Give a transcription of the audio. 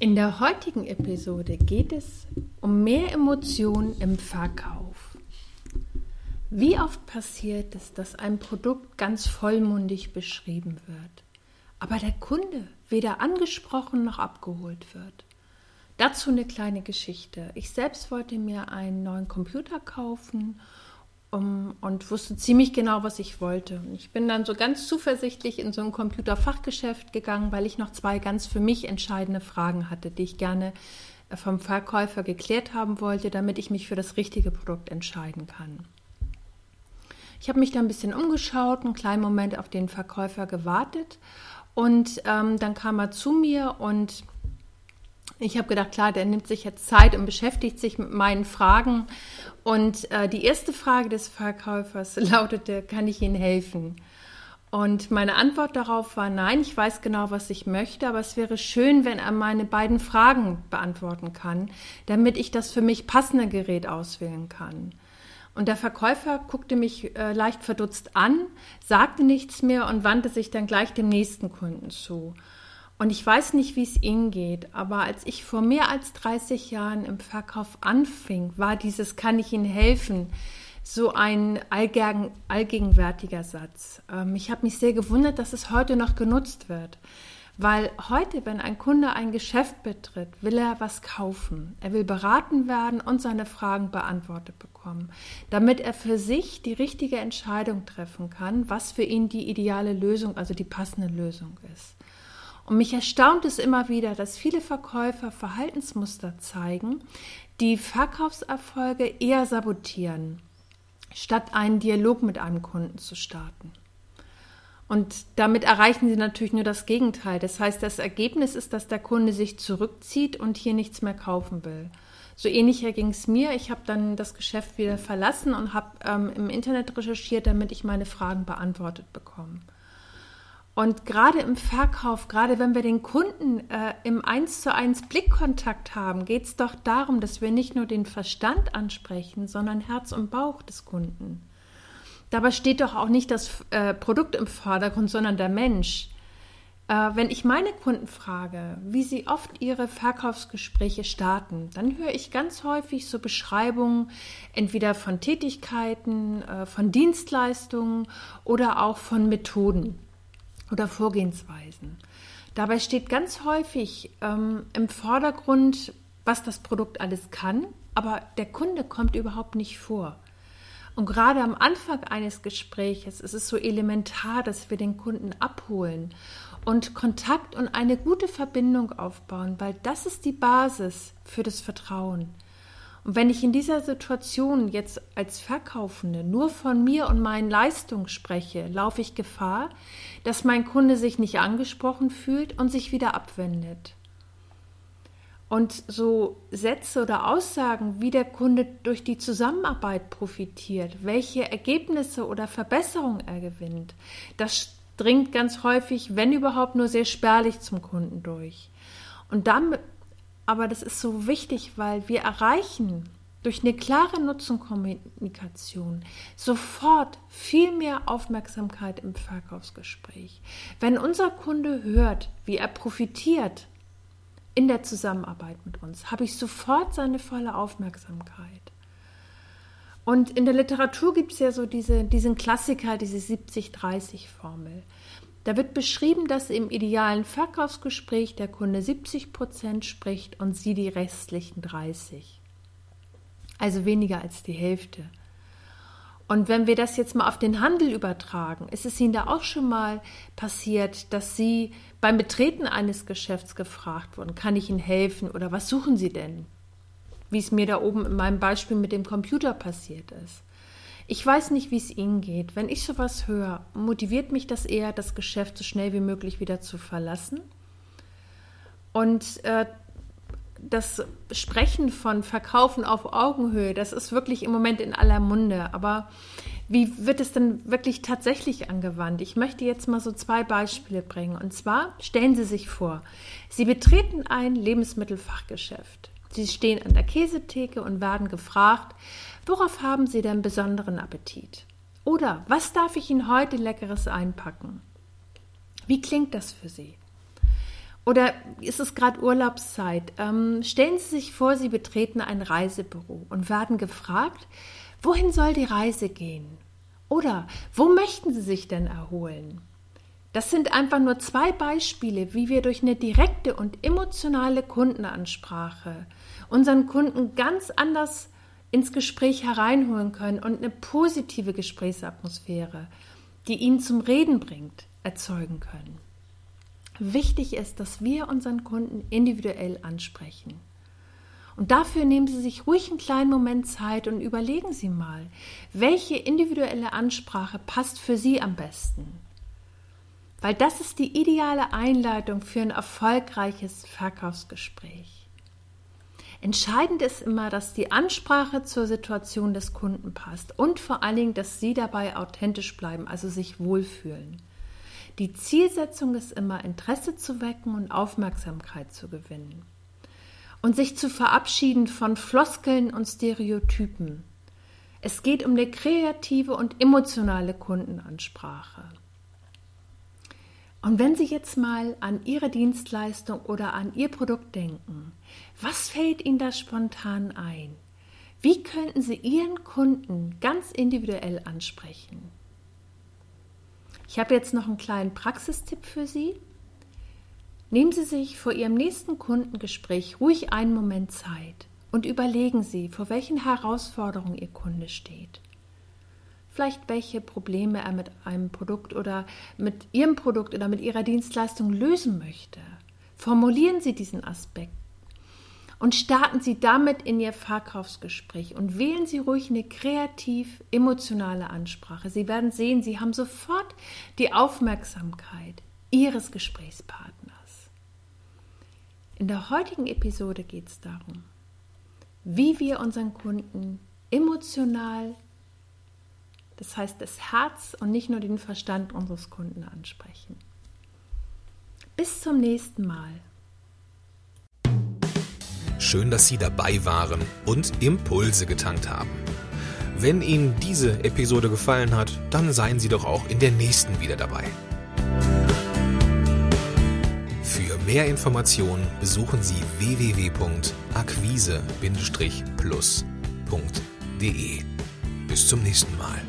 In der heutigen Episode geht es um mehr Emotionen im Verkauf. Wie oft passiert es, dass ein Produkt ganz vollmundig beschrieben wird, aber der Kunde weder angesprochen noch abgeholt wird? Dazu eine kleine Geschichte. Ich selbst wollte mir einen neuen Computer kaufen um, und wusste ziemlich genau, was ich wollte. Ich bin dann so ganz zuversichtlich in so ein Computerfachgeschäft gegangen, weil ich noch zwei ganz für mich entscheidende Fragen hatte, die ich gerne äh, vom Verkäufer geklärt haben wollte, damit ich mich für das richtige Produkt entscheiden kann. Ich habe mich da ein bisschen umgeschaut, einen kleinen Moment auf den Verkäufer gewartet und ähm, dann kam er zu mir und ich habe gedacht, klar, der nimmt sich jetzt Zeit und beschäftigt sich mit meinen Fragen. Und äh, die erste Frage des Verkäufers lautete, kann ich Ihnen helfen? Und meine Antwort darauf war, nein, ich weiß genau, was ich möchte, aber es wäre schön, wenn er meine beiden Fragen beantworten kann, damit ich das für mich passende Gerät auswählen kann. Und der Verkäufer guckte mich äh, leicht verdutzt an, sagte nichts mehr und wandte sich dann gleich dem nächsten Kunden zu. Und ich weiß nicht, wie es Ihnen geht, aber als ich vor mehr als 30 Jahren im Verkauf anfing, war dieses Kann ich Ihnen helfen so ein allgegenwärtiger Satz. Ähm, ich habe mich sehr gewundert, dass es heute noch genutzt wird. Weil heute, wenn ein Kunde ein Geschäft betritt, will er was kaufen. Er will beraten werden und seine Fragen beantwortet bekommen, damit er für sich die richtige Entscheidung treffen kann, was für ihn die ideale Lösung, also die passende Lösung ist. Und mich erstaunt es immer wieder, dass viele Verkäufer Verhaltensmuster zeigen, die Verkaufserfolge eher sabotieren, statt einen Dialog mit einem Kunden zu starten. Und damit erreichen sie natürlich nur das Gegenteil. Das heißt, das Ergebnis ist, dass der Kunde sich zurückzieht und hier nichts mehr kaufen will. So ähnlich ging es mir. Ich habe dann das Geschäft wieder verlassen und habe ähm, im Internet recherchiert, damit ich meine Fragen beantwortet bekomme. Und gerade im Verkauf, gerade wenn wir den Kunden äh, im Eins zu eins Blickkontakt haben, geht es doch darum, dass wir nicht nur den Verstand ansprechen, sondern Herz und Bauch des Kunden. Dabei steht doch auch nicht das äh, Produkt im Vordergrund, sondern der Mensch. Äh, wenn ich meine Kunden frage, wie sie oft ihre Verkaufsgespräche starten, dann höre ich ganz häufig so Beschreibungen entweder von Tätigkeiten, äh, von Dienstleistungen oder auch von Methoden oder Vorgehensweisen. Dabei steht ganz häufig ähm, im Vordergrund, was das Produkt alles kann, aber der Kunde kommt überhaupt nicht vor. Und gerade am Anfang eines Gespräches ist es so elementar, dass wir den Kunden abholen und Kontakt und eine gute Verbindung aufbauen, weil das ist die Basis für das Vertrauen. Und wenn ich in dieser Situation jetzt als Verkaufende nur von mir und meinen Leistungen spreche, laufe ich Gefahr, dass mein Kunde sich nicht angesprochen fühlt und sich wieder abwendet. Und so Sätze oder Aussagen, wie der Kunde durch die Zusammenarbeit profitiert, welche Ergebnisse oder Verbesserungen er gewinnt, das dringt ganz häufig, wenn überhaupt, nur sehr spärlich zum Kunden durch. Und dann aber das ist so wichtig, weil wir erreichen durch eine klare Nutzenkommunikation sofort viel mehr Aufmerksamkeit im Verkaufsgespräch. Wenn unser Kunde hört, wie er profitiert in der Zusammenarbeit mit uns, habe ich sofort seine volle Aufmerksamkeit. Und in der Literatur gibt es ja so diese, diesen Klassiker, diese 70-30-Formel. Da wird beschrieben, dass im idealen Verkaufsgespräch der Kunde 70 Prozent spricht und Sie die restlichen 30. Also weniger als die Hälfte. Und wenn wir das jetzt mal auf den Handel übertragen, ist es Ihnen da auch schon mal passiert, dass Sie beim Betreten eines Geschäfts gefragt wurden, kann ich Ihnen helfen oder was suchen Sie denn? Wie es mir da oben in meinem Beispiel mit dem Computer passiert ist. Ich weiß nicht, wie es Ihnen geht. Wenn ich sowas höre, motiviert mich das eher, das Geschäft so schnell wie möglich wieder zu verlassen? Und äh, das Sprechen von Verkaufen auf Augenhöhe, das ist wirklich im Moment in aller Munde. Aber wie wird es denn wirklich tatsächlich angewandt? Ich möchte jetzt mal so zwei Beispiele bringen. Und zwar stellen Sie sich vor, Sie betreten ein Lebensmittelfachgeschäft. Sie stehen an der Käsetheke und werden gefragt, worauf haben Sie denn besonderen Appetit? Oder was darf ich Ihnen heute leckeres einpacken? Wie klingt das für Sie? Oder ist es gerade Urlaubszeit? Ähm, stellen Sie sich vor, Sie betreten ein Reisebüro und werden gefragt, wohin soll die Reise gehen? Oder wo möchten Sie sich denn erholen? Das sind einfach nur zwei Beispiele, wie wir durch eine direkte und emotionale Kundenansprache unseren Kunden ganz anders ins Gespräch hereinholen können und eine positive Gesprächsatmosphäre, die ihn zum Reden bringt, erzeugen können. Wichtig ist, dass wir unseren Kunden individuell ansprechen. Und dafür nehmen Sie sich ruhig einen kleinen Moment Zeit und überlegen Sie mal, welche individuelle Ansprache passt für Sie am besten. Weil das ist die ideale Einleitung für ein erfolgreiches Verkaufsgespräch. Entscheidend ist immer, dass die Ansprache zur Situation des Kunden passt und vor allen Dingen, dass Sie dabei authentisch bleiben, also sich wohlfühlen. Die Zielsetzung ist immer, Interesse zu wecken und Aufmerksamkeit zu gewinnen. Und sich zu verabschieden von Floskeln und Stereotypen. Es geht um eine kreative und emotionale Kundenansprache. Und wenn Sie jetzt mal an Ihre Dienstleistung oder an Ihr Produkt denken, was fällt Ihnen da spontan ein? Wie könnten Sie Ihren Kunden ganz individuell ansprechen? Ich habe jetzt noch einen kleinen Praxistipp für Sie. Nehmen Sie sich vor Ihrem nächsten Kundengespräch ruhig einen Moment Zeit und überlegen Sie, vor welchen Herausforderungen Ihr Kunde steht. Vielleicht welche Probleme er mit einem Produkt oder mit Ihrem Produkt oder mit Ihrer Dienstleistung lösen möchte. Formulieren Sie diesen Aspekt und starten Sie damit in Ihr Verkaufsgespräch und wählen Sie ruhig eine kreativ emotionale Ansprache. Sie werden sehen, Sie haben sofort die Aufmerksamkeit Ihres Gesprächspartners. In der heutigen Episode geht es darum, wie wir unseren Kunden emotional, das heißt das Herz und nicht nur den Verstand unseres Kunden ansprechen. Bis zum nächsten Mal. Schön, dass Sie dabei waren und Impulse getankt haben. Wenn Ihnen diese Episode gefallen hat, dann seien Sie doch auch in der nächsten wieder dabei. Für mehr Informationen besuchen Sie www.akquise-plus.de. Bis zum nächsten Mal.